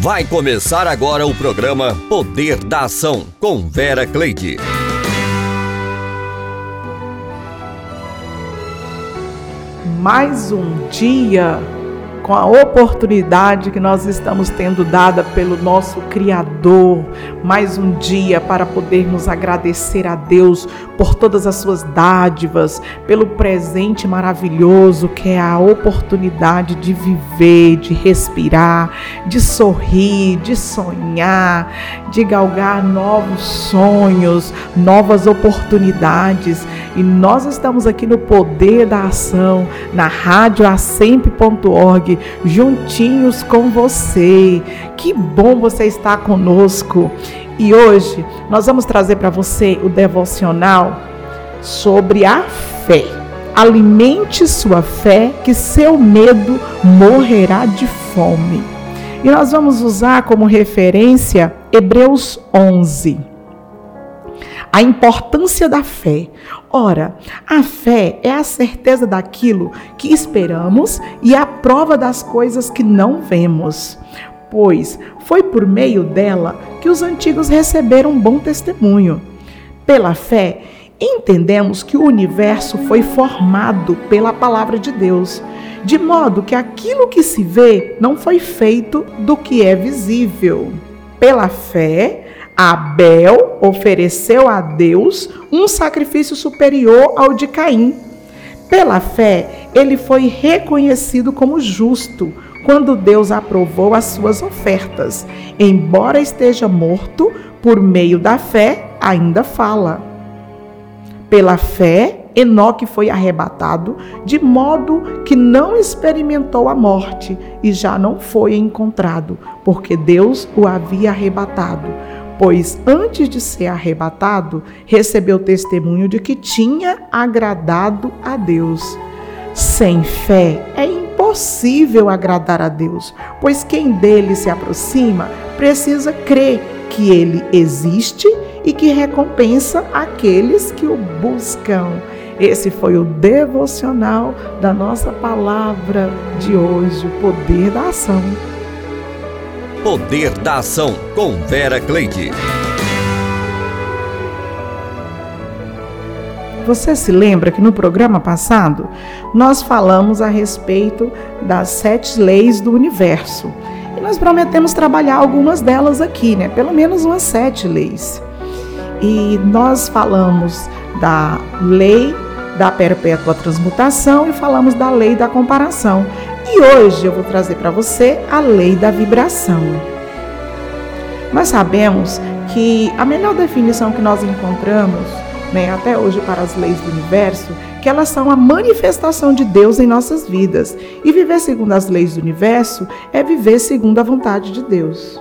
Vai começar agora o programa Poder da Ação com Vera Cleide. Mais um dia com a oportunidade que nós estamos tendo dada pelo nosso Criador, mais um dia para podermos agradecer a Deus por todas as suas dádivas, pelo presente maravilhoso que é a oportunidade de viver, de respirar, de sorrir, de sonhar, de galgar novos sonhos, novas oportunidades. E nós estamos aqui no Poder da Ação, na rádio juntinhos com você. Que bom você estar conosco. E hoje nós vamos trazer para você o devocional sobre a fé. Alimente sua fé, que seu medo morrerá de fome. E nós vamos usar como referência Hebreus 11 a importância da fé. Ora, a fé é a certeza daquilo que esperamos e a prova das coisas que não vemos. Pois foi por meio dela que os antigos receberam bom testemunho. Pela fé, entendemos que o universo foi formado pela palavra de Deus, de modo que aquilo que se vê não foi feito do que é visível. Pela fé, Abel ofereceu a Deus um sacrifício superior ao de Caim. Pela fé, ele foi reconhecido como justo quando Deus aprovou as suas ofertas. Embora esteja morto, por meio da fé, ainda fala. Pela fé, Enoque foi arrebatado, de modo que não experimentou a morte e já não foi encontrado, porque Deus o havia arrebatado pois antes de ser arrebatado, recebeu testemunho de que tinha agradado a Deus. Sem fé é impossível agradar a Deus, pois quem dele se aproxima precisa crer que ele existe e que recompensa aqueles que o buscam. Esse foi o devocional da nossa palavra de hoje, o poder da ação. Poder da Ação, com Vera Cleide. Você se lembra que no programa passado nós falamos a respeito das sete leis do universo. E nós prometemos trabalhar algumas delas aqui, né? Pelo menos umas sete leis. E nós falamos da lei da perpétua transmutação e falamos da lei da comparação. E hoje eu vou trazer para você a lei da vibração. Nós sabemos que a melhor definição que nós encontramos, né, até hoje para as leis do universo, que elas são a manifestação de Deus em nossas vidas. E viver segundo as leis do universo é viver segundo a vontade de Deus.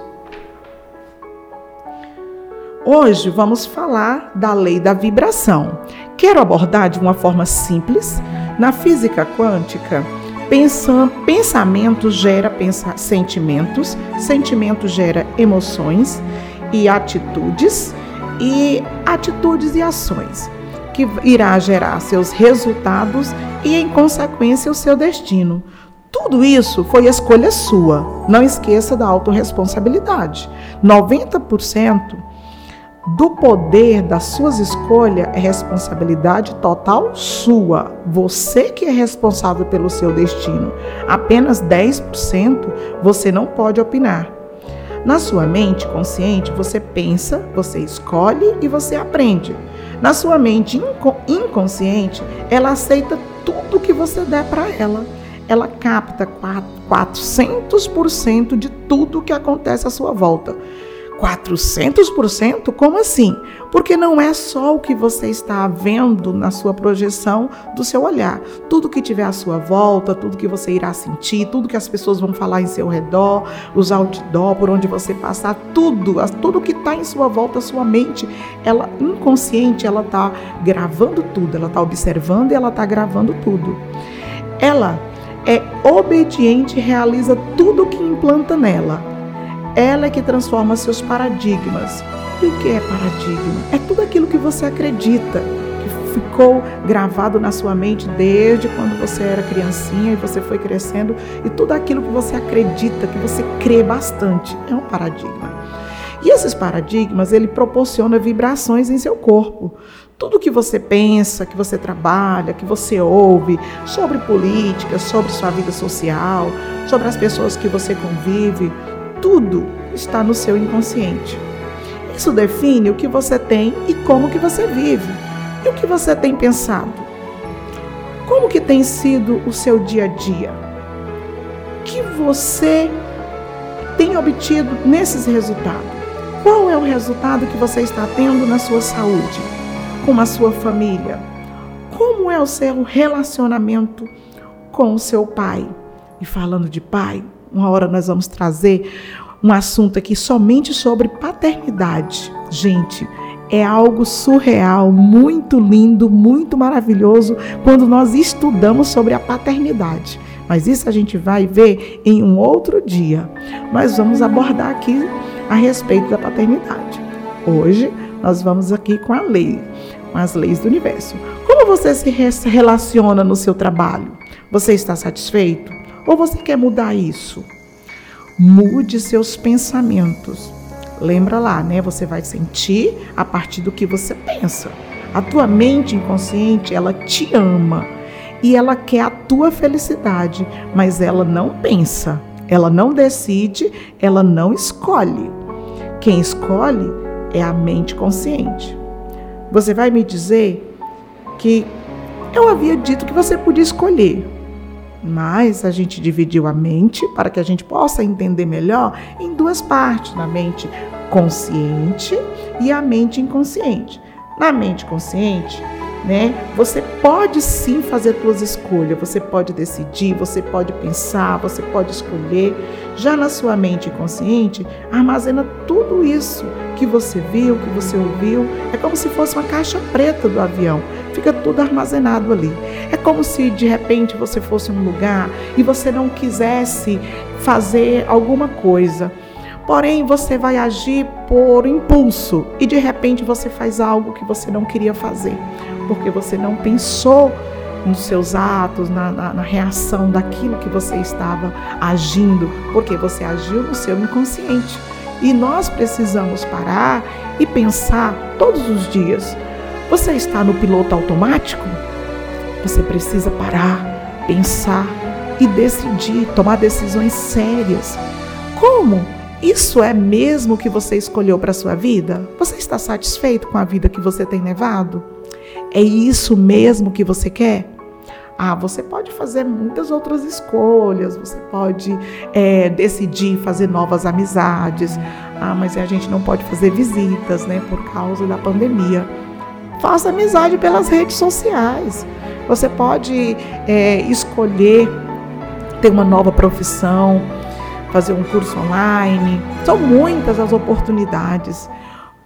Hoje vamos falar da lei da vibração. Quero abordar de uma forma simples. Na física quântica, Pensam, pensamento gera pensa, sentimentos, sentimento gera emoções e atitudes, e atitudes e ações, que irá gerar seus resultados e, em consequência, o seu destino. Tudo isso foi escolha sua. Não esqueça da autorresponsabilidade. 90% do poder das suas escolhas é responsabilidade total sua. Você que é responsável pelo seu destino. Apenas 10% você não pode opinar. Na sua mente consciente, você pensa, você escolhe e você aprende. Na sua mente inconsciente, ela aceita tudo que você der para ela. Ela capta 400% de tudo que acontece à sua volta. 400%? Como assim? Porque não é só o que você está vendo na sua projeção do seu olhar. Tudo que tiver à sua volta, tudo que você irá sentir, tudo que as pessoas vão falar em seu redor, os outdoor, por onde você passar, tudo, tudo que está em sua volta, sua mente, ela inconsciente, ela está gravando tudo, ela está observando e ela está gravando tudo. Ela é obediente e realiza tudo que implanta nela ela é que transforma seus paradigmas. E o que é paradigma? É tudo aquilo que você acredita, que ficou gravado na sua mente desde quando você era criancinha e você foi crescendo e tudo aquilo que você acredita, que você crê bastante, é um paradigma. E esses paradigmas, ele proporciona vibrações em seu corpo. Tudo que você pensa, que você trabalha, que você ouve sobre política, sobre sua vida social, sobre as pessoas que você convive, tudo está no seu inconsciente. Isso define o que você tem e como que você vive. E o que você tem pensado? Como que tem sido o seu dia a dia? Que você tem obtido nesses resultados? Qual é o resultado que você está tendo na sua saúde, com a sua família? Como é o seu relacionamento com o seu pai? E falando de pai, uma hora nós vamos trazer um assunto aqui somente sobre paternidade. Gente, é algo surreal, muito lindo, muito maravilhoso quando nós estudamos sobre a paternidade. Mas isso a gente vai ver em um outro dia. Nós vamos abordar aqui a respeito da paternidade. Hoje nós vamos aqui com a lei, com as leis do universo. Como você se relaciona no seu trabalho? Você está satisfeito? Ou você quer mudar isso? Mude seus pensamentos. Lembra lá, né? Você vai sentir a partir do que você pensa. A tua mente inconsciente, ela te ama e ela quer a tua felicidade, mas ela não pensa, ela não decide, ela não escolhe. Quem escolhe é a mente consciente. Você vai me dizer que eu havia dito que você podia escolher. Mas a gente dividiu a mente para que a gente possa entender melhor em duas partes, na mente consciente e a mente inconsciente. Na mente consciente, né? Você pode sim fazer suas escolhas, você pode decidir, você pode pensar, você pode escolher. Já na sua mente inconsciente, armazena tudo isso que você viu, que você ouviu. É como se fosse uma caixa preta do avião. Fica tudo armazenado ali. É como se de repente você fosse um lugar e você não quisesse fazer alguma coisa. Porém, você vai agir por impulso e de repente você faz algo que você não queria fazer, porque você não pensou nos seus atos, na, na, na, reação daquilo que você estava agindo, porque você agiu no seu inconsciente. E nós precisamos parar e pensar todos os dias. Você está no piloto automático? Você precisa parar, pensar e decidir, tomar decisões sérias. Como? Isso é mesmo que você escolheu para a sua vida? Você está satisfeito com a vida que você tem levado? É isso mesmo que você quer? Ah, você pode fazer muitas outras escolhas, você pode é, decidir fazer novas amizades. Ah, mas a gente não pode fazer visitas, né, por causa da pandemia. Faça amizade pelas redes sociais. Você pode é, escolher ter uma nova profissão, fazer um curso online. São muitas as oportunidades.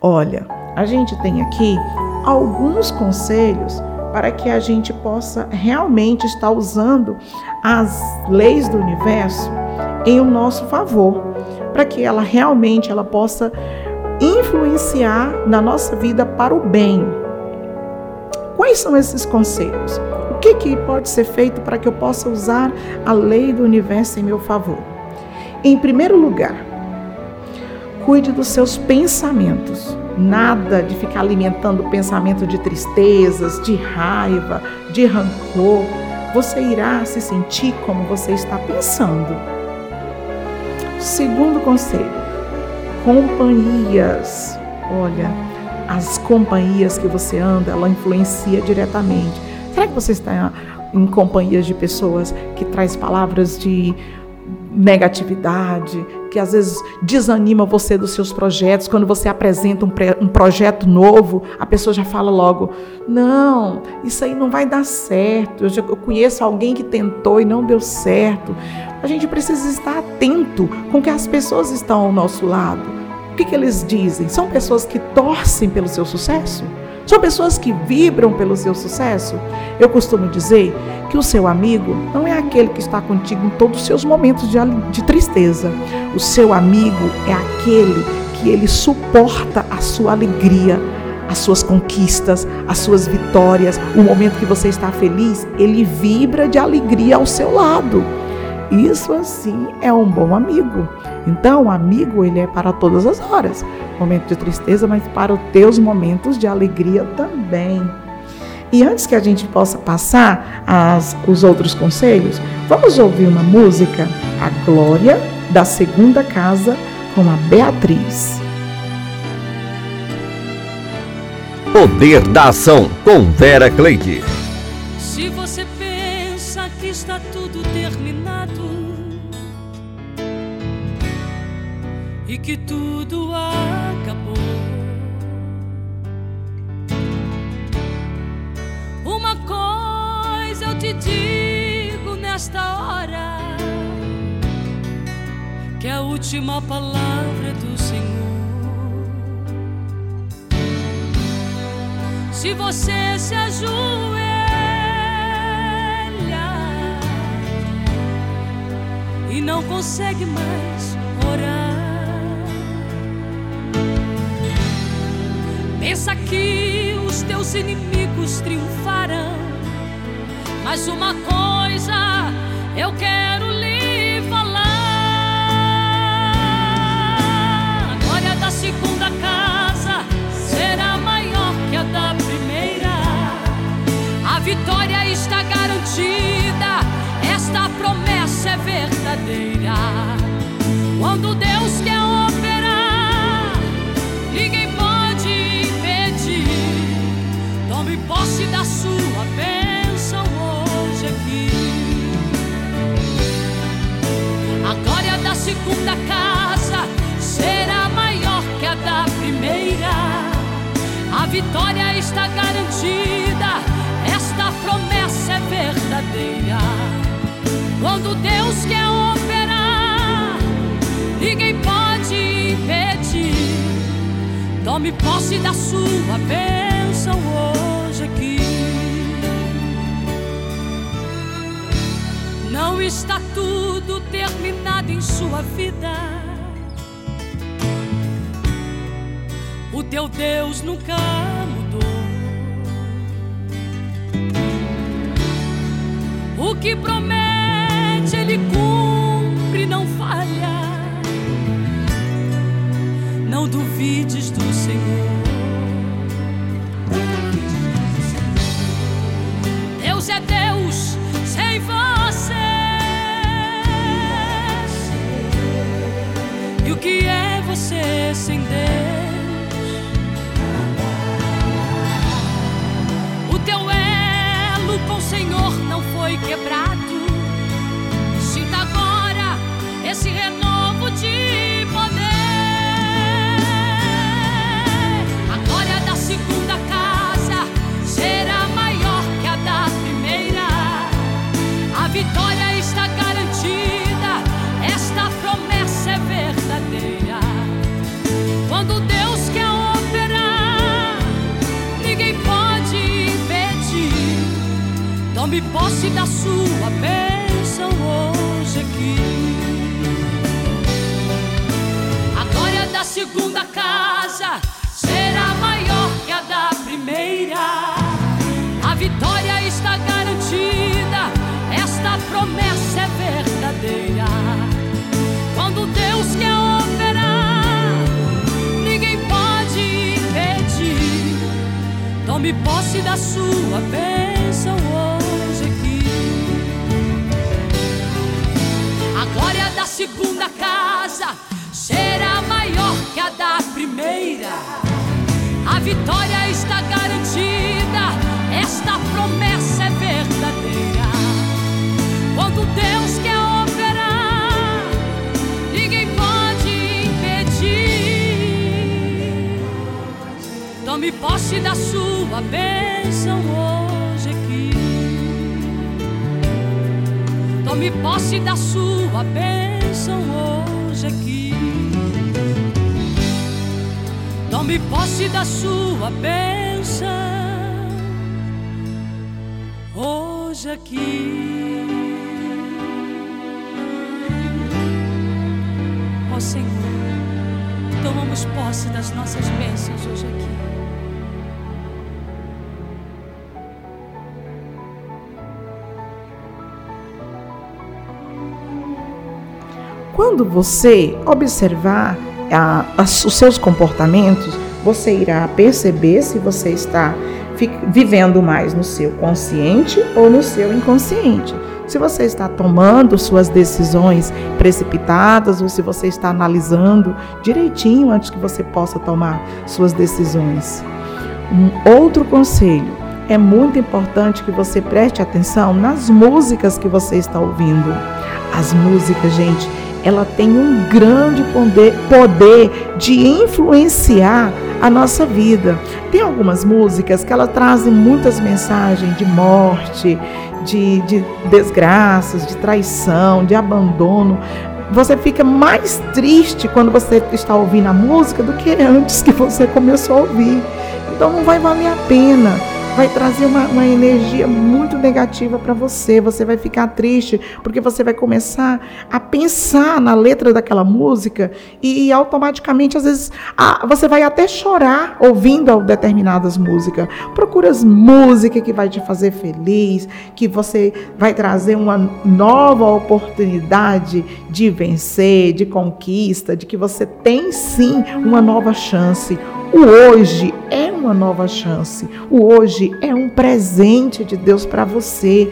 Olha, a gente tem aqui alguns conselhos para que a gente possa realmente estar usando as leis do universo em o nosso favor, para que ela realmente ela possa influenciar na nossa vida para o bem. Quais são esses conselhos? O que, que pode ser feito para que eu possa usar a lei do universo em meu favor? Em primeiro lugar, cuide dos seus pensamentos. Nada de ficar alimentando pensamento de tristezas, de raiva, de rancor. Você irá se sentir como você está pensando. Segundo conselho, companhias. Olha, as companhias que você anda, ela influencia diretamente. Será que você está em companhias de pessoas que traz palavras de negatividade, que às vezes desanima você dos seus projetos. Quando você apresenta um, um, projeto novo, a pessoa já fala logo: Não, isso aí não vai dar certo. Eu, já, eu conheço alguém que tentou e não deu certo. A gente precisa estar atento com que as pessoas estão ao nosso lado. O que, que eles dizem? São pessoas que torcem pelo seu sucesso? São pessoas que vibram pelo seu sucesso. Eu costumo dizer que o seu amigo não é aquele que está contigo em todos os seus momentos de, de tristeza. O seu amigo é aquele que ele suporta a sua alegria, as suas conquistas, as suas vitórias, o momento que você está feliz, ele vibra de alegria ao seu lado. Isso assim é um bom amigo. Então, o amigo ele é para todas as horas. Momento de tristeza, mas para os teus momentos de alegria também. E antes que a gente possa passar as, os outros conselhos, vamos ouvir uma música, A Glória da Segunda Casa, com a Beatriz. Poder da Ação, com Vera Cleide. Se você pensa que está tudo e que tudo acabou, uma coisa eu te digo nesta hora: que a última palavra é do Senhor. Se você se ajoelha e não consegue mais orar, pensa que os teus inimigos triunfarão. Mas uma coisa eu quero lhe falar: a glória da segunda casa será maior que a da vitória está garantida, esta promessa é verdadeira. Quando Deus segunda casa será maior que a da primeira. A vitória está garantida esta promessa é verdadeira. Quando Deus quer operar, ninguém pode impedir. Tome posse da sua bênção hoje aqui. Não está tudo terminado em sua vida. O teu Deus nunca O que promete, ele cumpre, não falha. Não duvides do Senhor. Deus é Deus que é você sem Deus? Senhor não foi quebrado. Posse da sua bênção hoje aqui. A glória da segunda casa será maior que a da primeira. A vitória está garantida, esta promessa é verdadeira. Quando Deus quer operar, ninguém pode impedir. Tome posse da sua bênção hoje. Segunda casa será maior que a da primeira. A vitória está garantida, esta promessa é verdadeira. Quando Deus quer operar, ninguém pode impedir. Tome posse da sua bênção hoje aqui. Tome posse da sua bênção hoje aqui. Tome posse da sua bênção hoje aqui. Ó oh, Senhor, tomamos posse das nossas bênçãos hoje aqui. Quando você observar a, a, os seus comportamentos, você irá perceber se você está vivendo mais no seu consciente ou no seu inconsciente. Se você está tomando suas decisões precipitadas ou se você está analisando direitinho antes que você possa tomar suas decisões. Um outro conselho: é muito importante que você preste atenção nas músicas que você está ouvindo. As músicas, gente, ela tem um grande poder, poder de influenciar a nossa vida. Tem algumas músicas que elas trazem muitas mensagens de morte, de, de desgraças, de traição, de abandono. Você fica mais triste quando você está ouvindo a música do que antes que você começou a ouvir. Então não vai valer a pena vai trazer uma, uma energia muito negativa para você. Você vai ficar triste porque você vai começar a pensar na letra daquela música e, e automaticamente, às vezes, a, você vai até chorar ouvindo determinadas músicas. Procura as músicas que vai te fazer feliz, que você vai trazer uma nova oportunidade de vencer, de conquista, de que você tem sim uma nova chance. O hoje é uma nova chance. O hoje é um presente de Deus para você.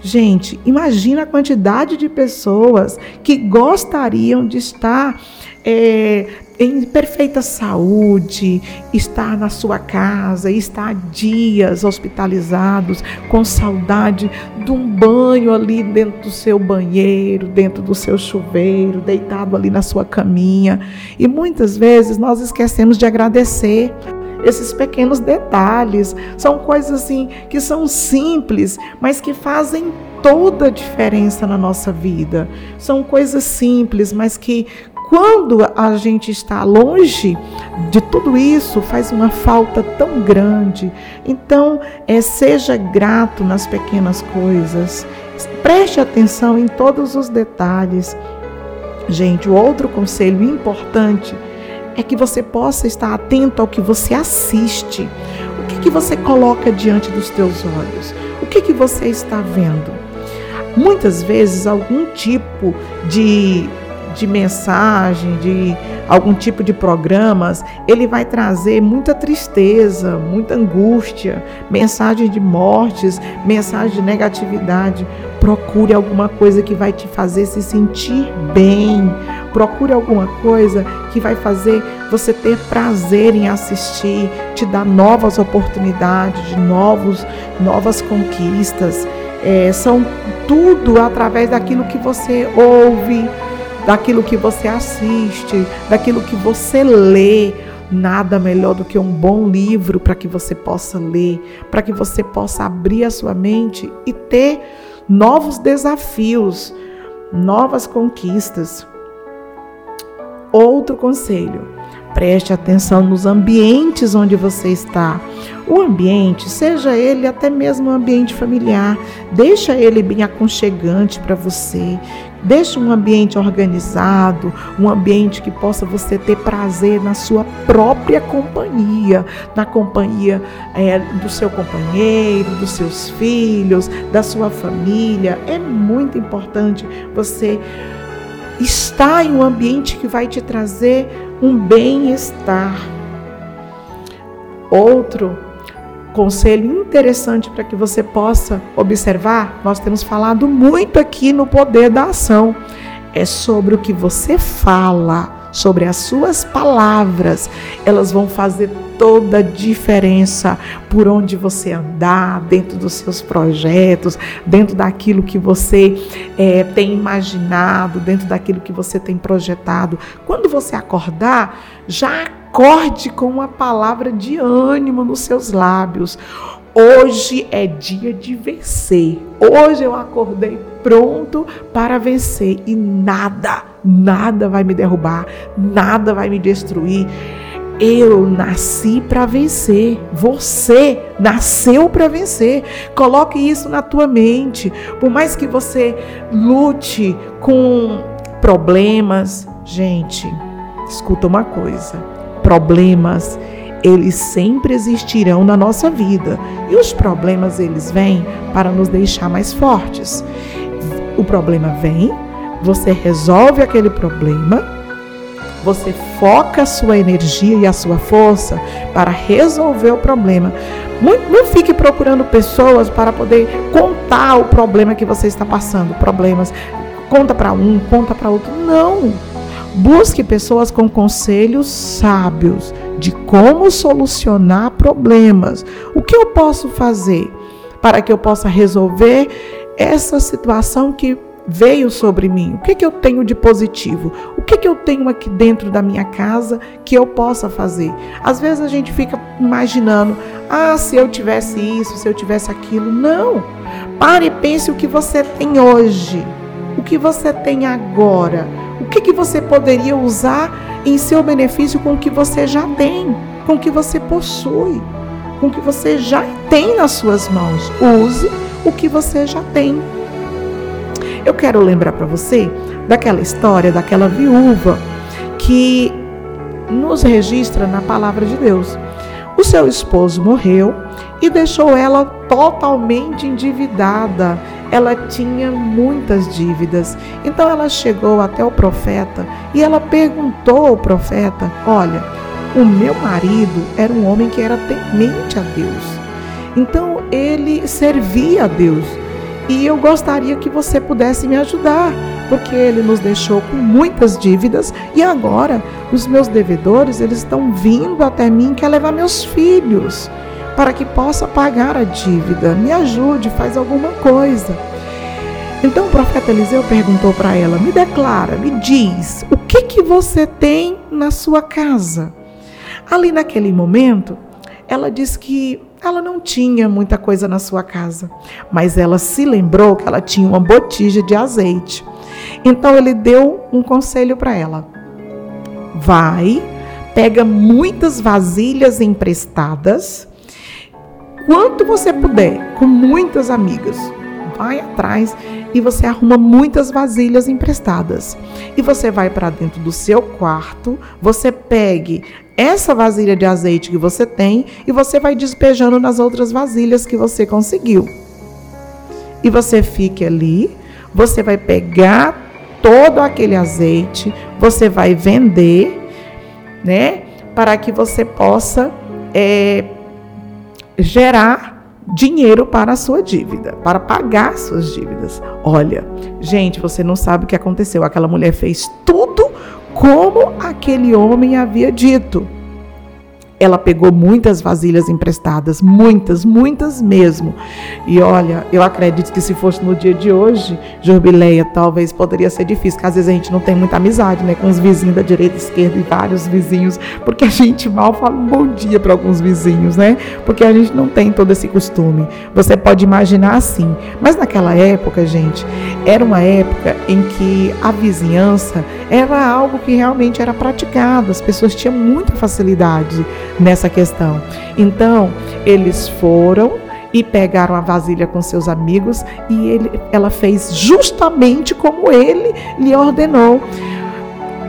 Gente, imagina a quantidade de pessoas que gostariam de estar é, em perfeita saúde, estar na sua casa, estar dias hospitalizados, com saudade de um banho ali dentro do seu banheiro, dentro do seu chuveiro, deitado ali na sua caminha. E muitas vezes nós esquecemos de agradecer esses pequenos detalhes. São coisas assim que são simples, mas que fazem toda a diferença na nossa vida. São coisas simples, mas que quando a gente está longe de tudo isso, faz uma falta tão grande. Então, é, seja grato nas pequenas coisas. Preste atenção em todos os detalhes. Gente, o outro conselho importante é que você possa estar atento ao que você assiste. O que, que você coloca diante dos teus olhos? O que, que você está vendo? Muitas vezes, algum tipo de, de mensagem, de algum tipo de programas, ele vai trazer muita tristeza, muita angústia, mensagem de mortes, mensagem de negatividade. Procure alguma coisa que vai te fazer se sentir bem. Procure alguma coisa que vai fazer você ter prazer em assistir, te dar novas oportunidades, de novos, novas conquistas. É, são tudo através daquilo que você ouve, daquilo que você assiste, daquilo que você lê. Nada melhor do que um bom livro para que você possa ler, para que você possa abrir a sua mente e ter novos desafios, novas conquistas. Outro conselho: preste atenção nos ambientes onde você está. O ambiente, seja ele até mesmo um ambiente familiar, deixa ele bem aconchegante para você. Deixa um ambiente organizado, um ambiente que possa você ter prazer na sua própria companhia, na companhia é, do seu companheiro, dos seus filhos, da sua família. É muito importante você estar em um ambiente que vai te trazer um bem-estar. Outro conselho interessante para que você possa observar, nós temos falado muito aqui no poder da ação, é sobre o que você fala, sobre as suas palavras. Elas vão fazer toda a diferença por onde você andar, dentro dos seus projetos, dentro daquilo que você é, tem imaginado, dentro daquilo que você tem projetado. Quando você acordar, já acorde com uma palavra de ânimo nos seus lábios. Hoje é dia de vencer. Hoje eu acordei pronto para vencer e nada, nada vai me derrubar, nada vai me destruir. Eu nasci para vencer. Você nasceu para vencer. Coloque isso na tua mente. Por mais que você lute com problemas, gente, escuta uma coisa. Problemas, eles sempre existirão na nossa vida. E os problemas eles vêm para nos deixar mais fortes. O problema vem você resolve aquele problema, você foca a sua energia e a sua força para resolver o problema. Não fique procurando pessoas para poder contar o problema que você está passando, problemas. Conta para um, conta para outro. Não. Busque pessoas com conselhos sábios de como solucionar problemas. O que eu posso fazer para que eu possa resolver essa situação que veio sobre mim? O que, que eu tenho de positivo? O que, que eu tenho aqui dentro da minha casa que eu possa fazer? Às vezes a gente fica imaginando, ah, se eu tivesse isso, se eu tivesse aquilo. Não. Pare e pense o que você tem hoje, o que você tem agora. O que, que você poderia usar em seu benefício com o que você já tem, com o que você possui, com o que você já tem nas suas mãos? Use o que você já tem. Eu quero lembrar para você daquela história daquela viúva que nos registra na palavra de Deus. O seu esposo morreu e deixou ela totalmente endividada. Ela tinha muitas dívidas. Então ela chegou até o profeta e ela perguntou ao profeta: Olha, o meu marido era um homem que era temente a Deus. Então ele servia a Deus. E eu gostaria que você pudesse me ajudar, porque ele nos deixou com muitas dívidas e agora os meus devedores, eles estão vindo até mim quer levar meus filhos para que possa pagar a dívida. Me ajude, faz alguma coisa. Então o profeta Eliseu perguntou para ela: "Me declara, me diz, o que que você tem na sua casa?" Ali naquele momento, ela disse que ela não tinha muita coisa na sua casa, mas ela se lembrou que ela tinha uma botija de azeite. Então ele deu um conselho para ela: vai, pega muitas vasilhas emprestadas, quanto você puder, com muitas amigas. Vai atrás e você arruma muitas vasilhas emprestadas. E você vai para dentro do seu quarto, você pegue essa vasilha de azeite que você tem e você vai despejando nas outras vasilhas que você conseguiu. E você fique ali, você vai pegar todo aquele azeite, você vai vender, né? Para que você possa é, gerar dinheiro para a sua dívida, para pagar suas dívidas. Olha, gente, você não sabe o que aconteceu. Aquela mulher fez tudo como aquele homem havia dito. Ela pegou muitas vasilhas emprestadas, muitas, muitas mesmo. E olha, eu acredito que se fosse no dia de hoje, Jubileia, talvez poderia ser difícil, porque às vezes a gente não tem muita amizade, né, com os vizinhos da direita, esquerda e vários vizinhos, porque a gente mal fala um bom dia para alguns vizinhos, né? Porque a gente não tem todo esse costume. Você pode imaginar assim, mas naquela época, gente, era uma época em que a vizinhança era algo que realmente era praticado, as pessoas tinham muita facilidade nessa questão. Então, eles foram e pegaram a vasilha com seus amigos e ele, ela fez justamente como ele lhe ordenou.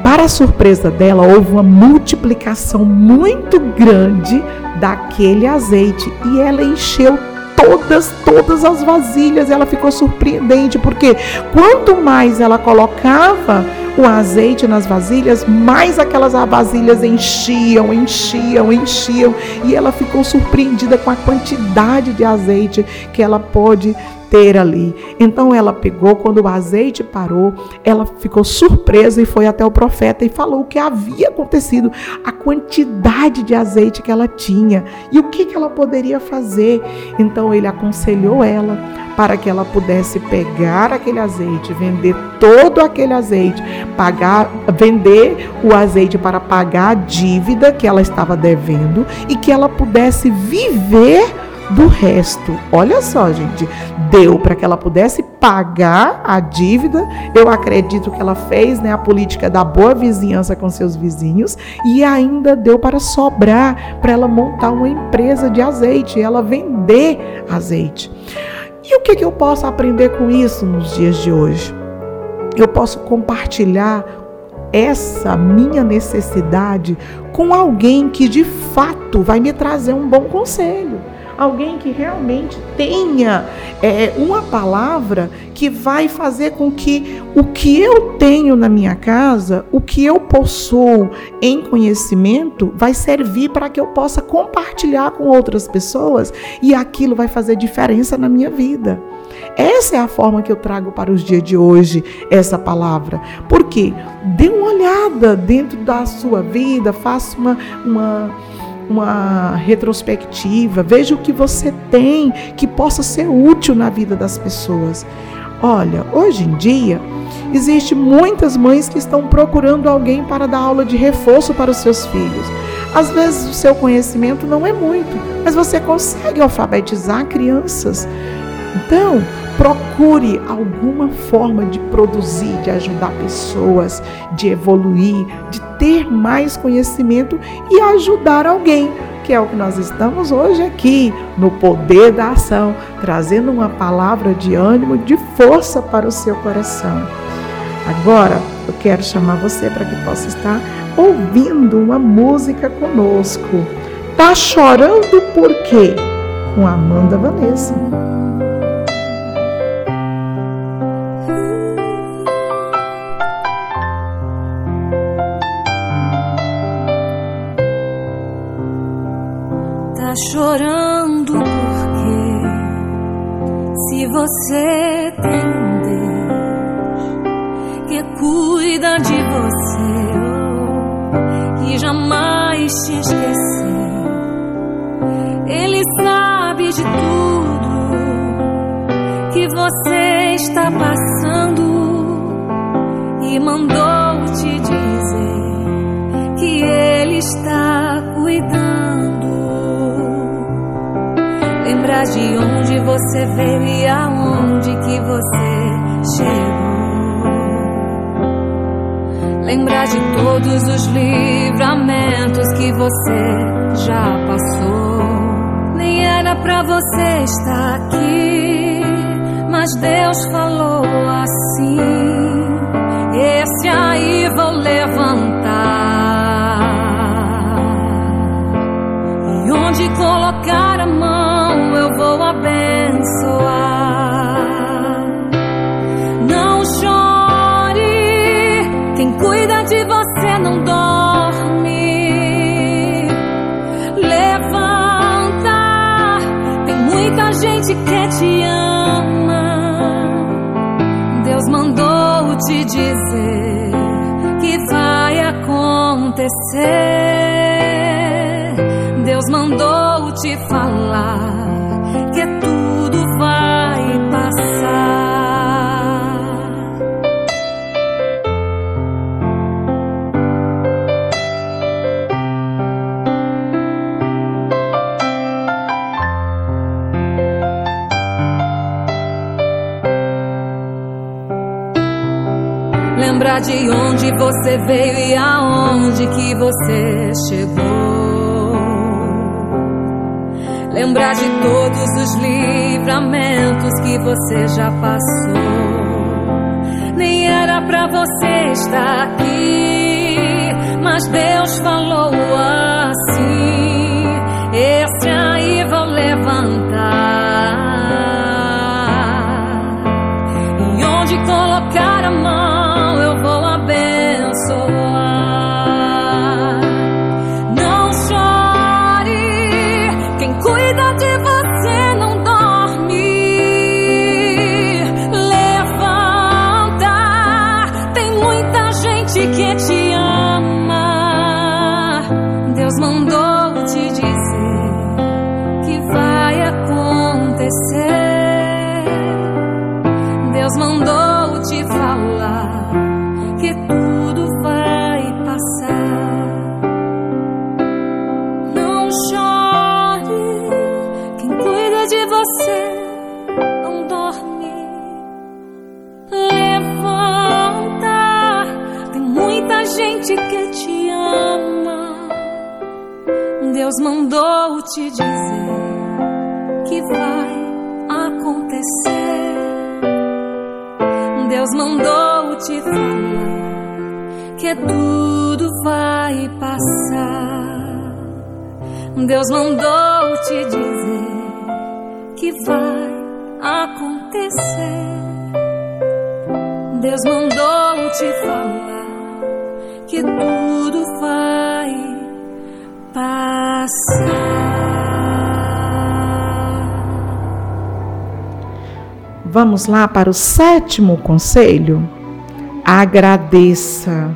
Para a surpresa dela, houve uma multiplicação muito grande daquele azeite e ela encheu todas, todas as vasilhas. Ela ficou surpreendente, porque quanto mais ela colocava o azeite nas vasilhas, mais aquelas vasilhas enchiam, enchiam, enchiam. E ela ficou surpreendida com a quantidade de azeite que ela pôde ter ali. Então ela pegou, quando o azeite parou, ela ficou surpresa e foi até o profeta e falou o que havia acontecido, a quantidade de azeite que ela tinha e o que, que ela poderia fazer. Então ele aconselhou ela para que ela pudesse pegar aquele azeite, vender todo aquele azeite, pagar, vender o azeite para pagar a dívida que ela estava devendo e que ela pudesse viver do resto. Olha só, gente, deu para que ela pudesse pagar a dívida. Eu acredito que ela fez, né, a política da boa vizinhança com seus vizinhos e ainda deu para sobrar para ela montar uma empresa de azeite, ela vender azeite. E o que, que eu posso aprender com isso nos dias de hoje? Eu posso compartilhar essa minha necessidade com alguém que de fato vai me trazer um bom conselho alguém que realmente tenha é, uma palavra que vai fazer com que o que eu tenho na minha casa, o que eu possuo em conhecimento, vai servir para que eu possa compartilhar com outras pessoas e aquilo vai fazer diferença na minha vida. Essa é a forma que eu trago para os dias de hoje essa palavra. Porque dê uma olhada dentro da sua vida, faça uma, uma, uma retrospectiva, veja o que você tem que possa ser útil na vida das pessoas. Olha, hoje em dia, existe muitas mães que estão procurando alguém para dar aula de reforço para os seus filhos. Às vezes o seu conhecimento não é muito, mas você consegue alfabetizar crianças. Então, procure alguma forma de produzir, de ajudar pessoas, de evoluir, de ter mais conhecimento e ajudar alguém, que é o que nós estamos hoje aqui, no poder da ação, trazendo uma palavra de ânimo, de força para o seu coração. Agora, eu quero chamar você para que possa estar ouvindo uma música conosco. Tá chorando por quê? Com Amanda Vanessa. Você veio e aonde que você chegou. Lembrar de todos os livramentos que você já passou. Nem era pra você estar aqui, mas Deus falou assim: Esse aí vou levantar. Gente que te ama. Deus mandou te dizer que vai acontecer. Deus mandou te falar veio e aonde que você chegou Lembrar de todos os livramentos que você já passou. Nem era pra você estar aqui, mas Deus falou assim: Deus mandou te dizer que vai acontecer. Deus mandou te falar que tudo vai passar. Vamos lá para o sétimo conselho? Agradeça.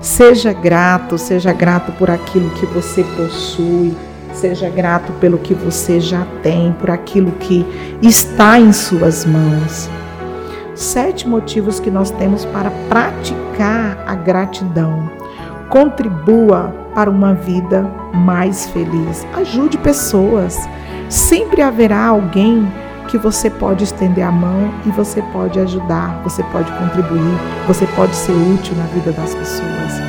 Seja grato, seja grato por aquilo que você possui, seja grato pelo que você já tem, por aquilo que está em suas mãos. Sete motivos que nós temos para praticar a gratidão. Contribua para uma vida mais feliz. Ajude pessoas. Sempre haverá alguém que você pode estender a mão e você pode ajudar, você pode contribuir, você pode ser útil na vida das pessoas.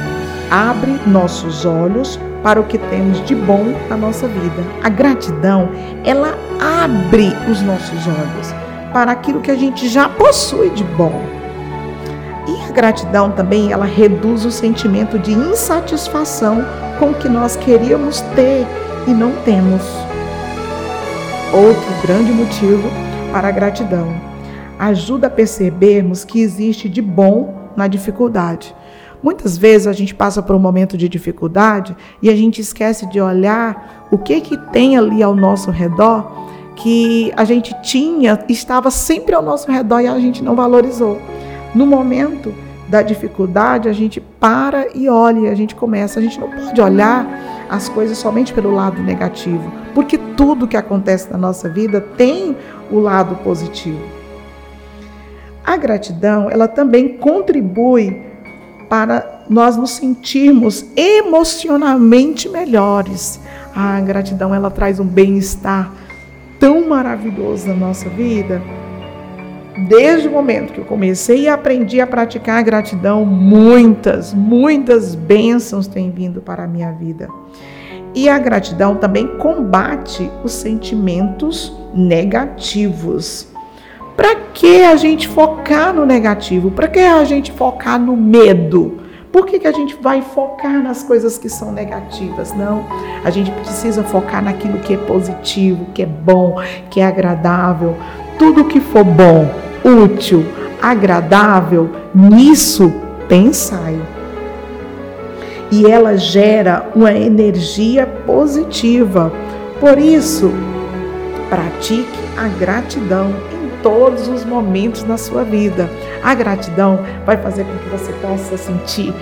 Abre nossos olhos para o que temos de bom na nossa vida. A gratidão, ela abre os nossos olhos para aquilo que a gente já possui de bom. E a gratidão também, ela reduz o sentimento de insatisfação com o que nós queríamos ter e não temos. Outro grande motivo para a gratidão ajuda a percebermos que existe de bom na dificuldade. Muitas vezes a gente passa por um momento de dificuldade e a gente esquece de olhar o que que tem ali ao nosso redor que a gente tinha, estava sempre ao nosso redor e a gente não valorizou. No momento da dificuldade, a gente para e olha, a gente começa, a gente não pode olhar as coisas somente pelo lado negativo, porque tudo que acontece na nossa vida tem o lado positivo. A gratidão, ela também contribui para nós nos sentirmos emocionalmente melhores. A gratidão, ela traz um bem-estar tão maravilhoso na nossa vida. Desde o momento que eu comecei e aprendi a praticar a gratidão, muitas, muitas bênçãos têm vindo para a minha vida. E a gratidão também combate os sentimentos negativos. Para que a gente focar no negativo? Para que a gente focar no medo? Por que, que a gente vai focar nas coisas que são negativas? Não. A gente precisa focar naquilo que é positivo, que é bom, que é agradável. Tudo que for bom, útil, agradável, nisso pensai e ela gera uma energia positiva. Por isso, pratique a gratidão todos os momentos da sua vida. A gratidão vai fazer com que você possa sentir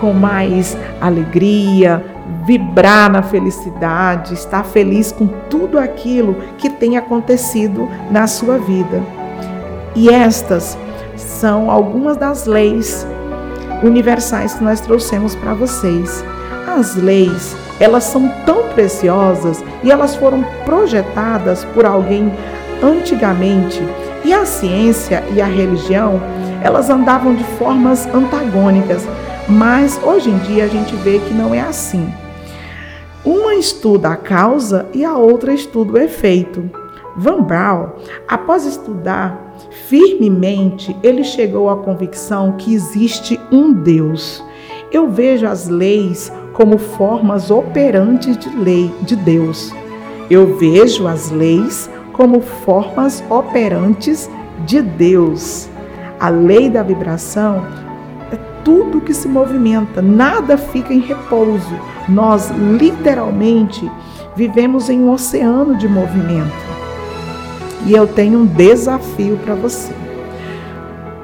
com mais alegria, vibrar na felicidade, estar feliz com tudo aquilo que tem acontecido na sua vida. E estas são algumas das leis universais que nós trouxemos para vocês. As leis, elas são tão preciosas e elas foram projetadas por alguém antigamente. E a ciência e a religião, elas andavam de formas antagônicas, mas hoje em dia a gente vê que não é assim. Uma estuda a causa e a outra estuda o efeito. Van Braun, após estudar firmemente, ele chegou à convicção que existe um Deus. Eu vejo as leis como formas operantes de lei de Deus. Eu vejo as leis como formas operantes de Deus. A lei da vibração é tudo que se movimenta, nada fica em repouso. Nós literalmente vivemos em um oceano de movimento. E eu tenho um desafio para você.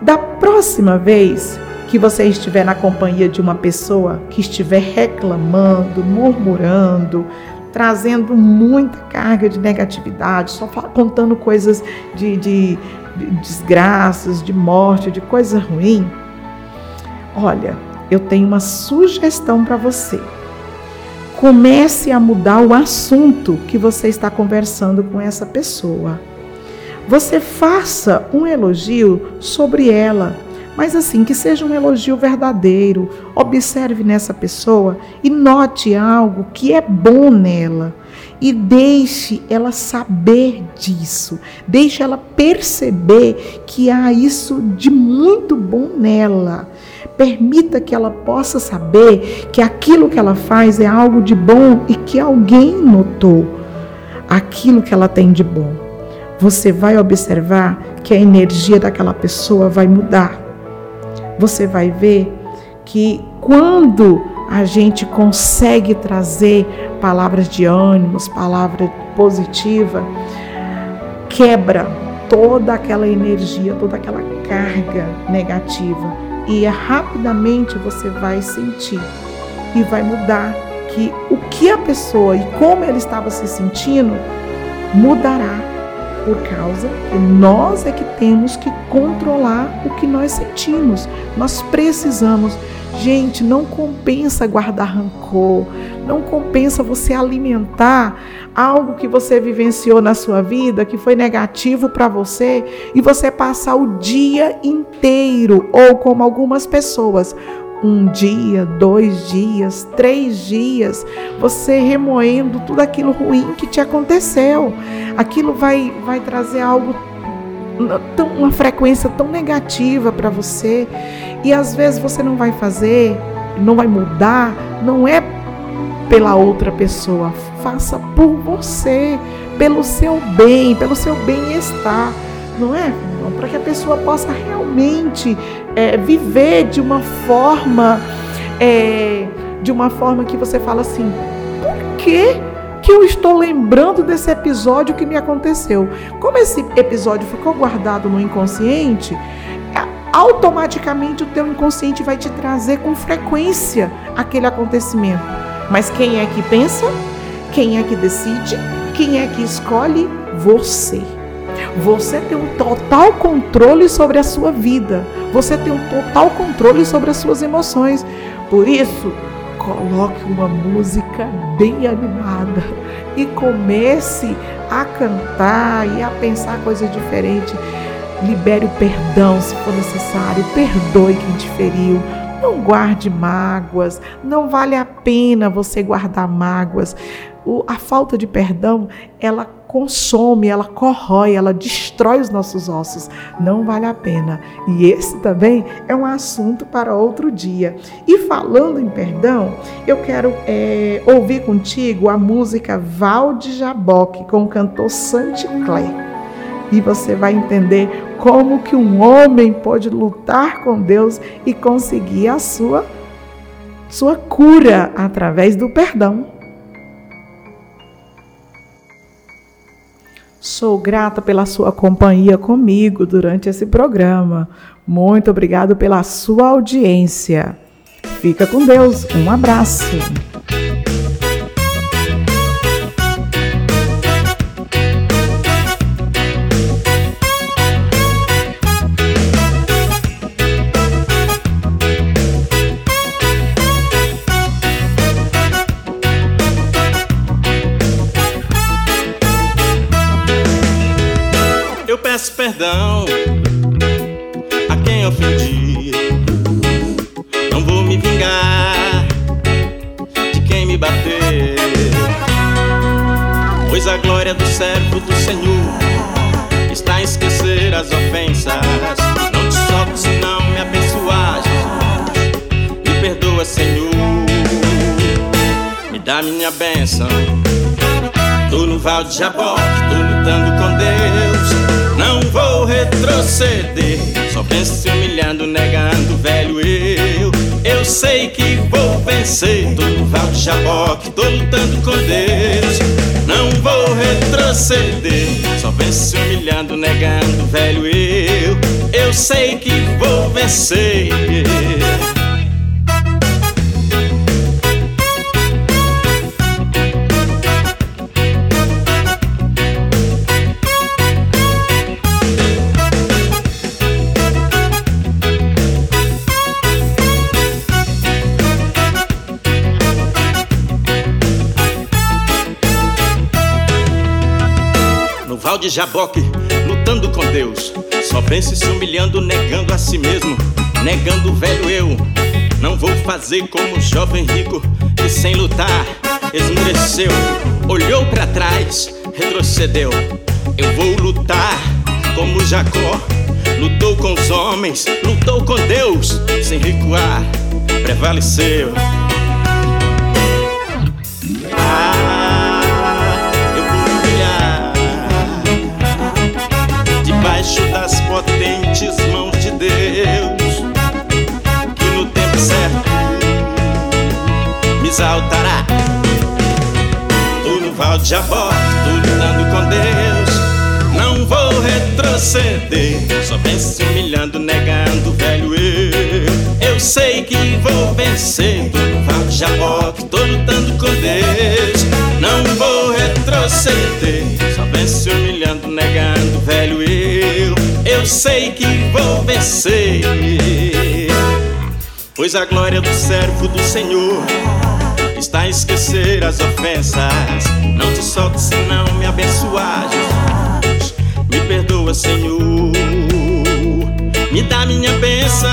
Da próxima vez que você estiver na companhia de uma pessoa que estiver reclamando, murmurando, trazendo muita carga de negatividade, só contando coisas de, de, de desgraças, de morte, de coisa ruim, olha, eu tenho uma sugestão para você. Comece a mudar o assunto que você está conversando com essa pessoa. Você faça um elogio sobre ela, mas assim, que seja um elogio verdadeiro. Observe nessa pessoa e note algo que é bom nela. E deixe ela saber disso. Deixe ela perceber que há isso de muito bom nela. Permita que ela possa saber que aquilo que ela faz é algo de bom e que alguém notou aquilo que ela tem de bom. você vai observar que a energia daquela pessoa vai mudar. Você vai ver que quando a gente consegue trazer palavras de ânimos, palavra positiva, quebra toda aquela energia, toda aquela carga negativa. E rapidamente você vai sentir e vai mudar que o que a pessoa e como ela estava se sentindo mudará por causa que nós é que temos que controlar o que nós sentimos. Nós precisamos Gente, não compensa guardar rancor, não compensa você alimentar algo que você vivenciou na sua vida que foi negativo para você e você passar o dia inteiro, ou como algumas pessoas, um dia, dois dias, três dias, você remoendo tudo aquilo ruim que te aconteceu. Aquilo vai, vai trazer algo tão, uma frequência tão negativa para você. E às vezes você não vai fazer, não vai mudar, não é pela outra pessoa, faça por você, pelo seu bem, pelo seu bem-estar, não é? Para que a pessoa possa realmente é, viver de uma forma, é, de uma forma que você fala assim, por quê? que eu estou lembrando desse episódio que me aconteceu. Como esse episódio ficou guardado no inconsciente, automaticamente o teu inconsciente vai te trazer com frequência aquele acontecimento. Mas quem é que pensa? Quem é que decide? Quem é que escolhe? Você. Você tem um total controle sobre a sua vida. Você tem um total controle sobre as suas emoções. Por isso, coloque uma música bem animada e comece a cantar e a pensar coisas diferentes. Libere o perdão se for necessário, perdoe quem te feriu. Não guarde mágoas, não vale a pena você guardar mágoas. O, a falta de perdão, ela consome, ela corrói, ela destrói os nossos ossos. Não vale a pena. E esse também é um assunto para outro dia. E falando em perdão, eu quero é, ouvir contigo a música Val de Jaboque com o cantor Santi Clé. E você vai entender como que um homem pode lutar com Deus e conseguir a sua sua cura através do perdão. Sou grata pela sua companhia comigo durante esse programa. Muito obrigado pela sua audiência. Fica com Deus. Um abraço. Perdão a quem ofendi. Não vou me vingar de quem me bateu, pois a glória do servo do Senhor está em esquecer as ofensas. Não te solto se não me abençoar, Jesus. Me perdoa, Senhor, me dá minha bênção. Tô no Val de Jaboque, tô lutando com de Jaboque, tô lutando com Deus. Não vou retroceder. Só se humilhando, negando, velho eu. Eu sei que vou vencer. De Jaboque, lutando com Deus. Só vence se humilhando, negando a si mesmo, negando o velho eu. Não vou fazer como o jovem rico que sem lutar esmureceu, olhou para trás, retrocedeu. Eu vou lutar como Jacó, lutou com os homens, lutou com Deus, sem recuar, prevaleceu. Exaltará. Tô no Val de Jabó, tô lutando com Deus. Não vou retroceder, só vem se humilhando, negando o velho eu. Eu sei que vou vencer, tô no Val de Jabó, tô lutando com Deus. Não vou retroceder, só vem se humilhando, negando o velho eu. Eu sei que vou vencer. Pois a glória do servo do Senhor está a esquecer as ofensas. Não te soltes se não me abençoar. Me perdoa, Senhor. Me dá minha bênção.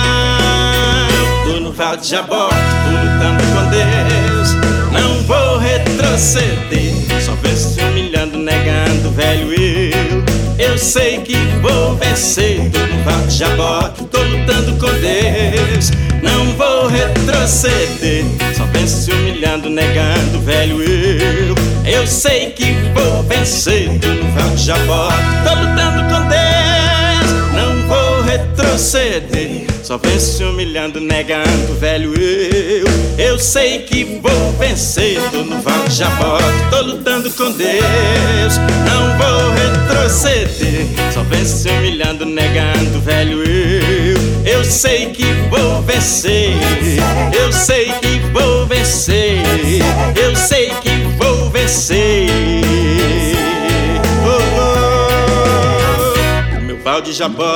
Tô no Val de Jabó, tô lutando com Deus. Não vou retroceder. Só penso humilhando, negando velho eu. Eu sei que vou vencer. Tô no Val de Jabó, tô lutando com Deus vou retroceder. Só penso se humilhando, negando velho eu. Eu sei que vou vencer. No Val de Jabó, tô lutando com Deus. Não vou retroceder. Só penso se humilhando, negando velho eu. Eu sei que vou vencer. No Val de Jabó, tô lutando com Deus. Não vou retroceder. Só penso se humilhando, negando velho eu. Eu sei que vou vencer. Eu sei que vou vencer. Eu sei que vou vencer. Oh, oh, meu pau de jabó.